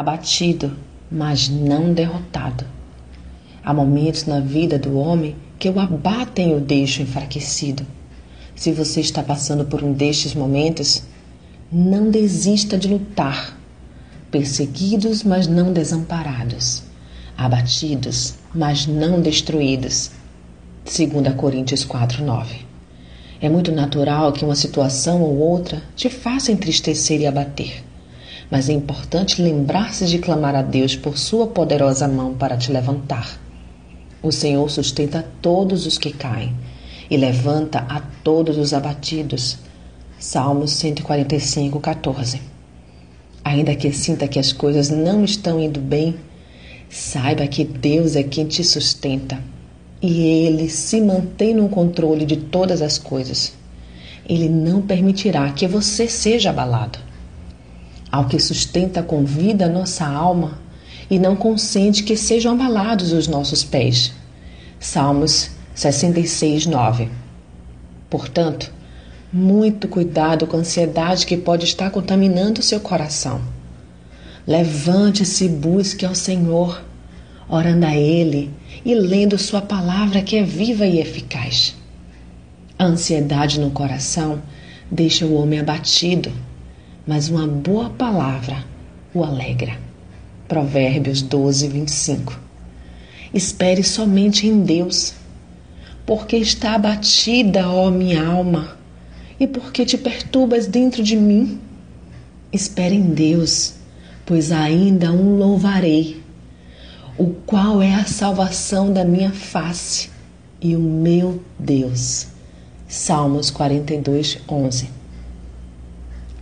abatido, mas não derrotado. Há momentos na vida do homem que o abatem e o deixam enfraquecido. Se você está passando por um destes momentos, não desista de lutar. Perseguidos, mas não desamparados. Abatidos, mas não destruídos. 2 Coríntios 4, 9. É muito natural que uma situação ou outra te faça entristecer e abater. Mas é importante lembrar-se de clamar a Deus por sua poderosa mão para te levantar. O Senhor sustenta todos os que caem e levanta a todos os abatidos. Salmos 145, 14. Ainda que sinta que as coisas não estão indo bem, saiba que Deus é quem te sustenta e Ele se mantém no controle de todas as coisas. Ele não permitirá que você seja abalado. Ao que sustenta com vida a nossa alma e não consente que sejam abalados os nossos pés. Salmos 66, 9. Portanto, muito cuidado com a ansiedade que pode estar contaminando o seu coração. Levante-se e busque ao Senhor, orando a Ele e lendo Sua palavra que é viva e eficaz. A ansiedade no coração deixa o homem abatido, mas uma boa palavra o alegra. Provérbios 12, 25. Espere somente em Deus, porque está abatida, ó minha alma, e porque te perturbas dentro de mim. Espere em Deus, pois ainda um louvarei o qual é a salvação da minha face e o meu Deus. Salmos 42, 11.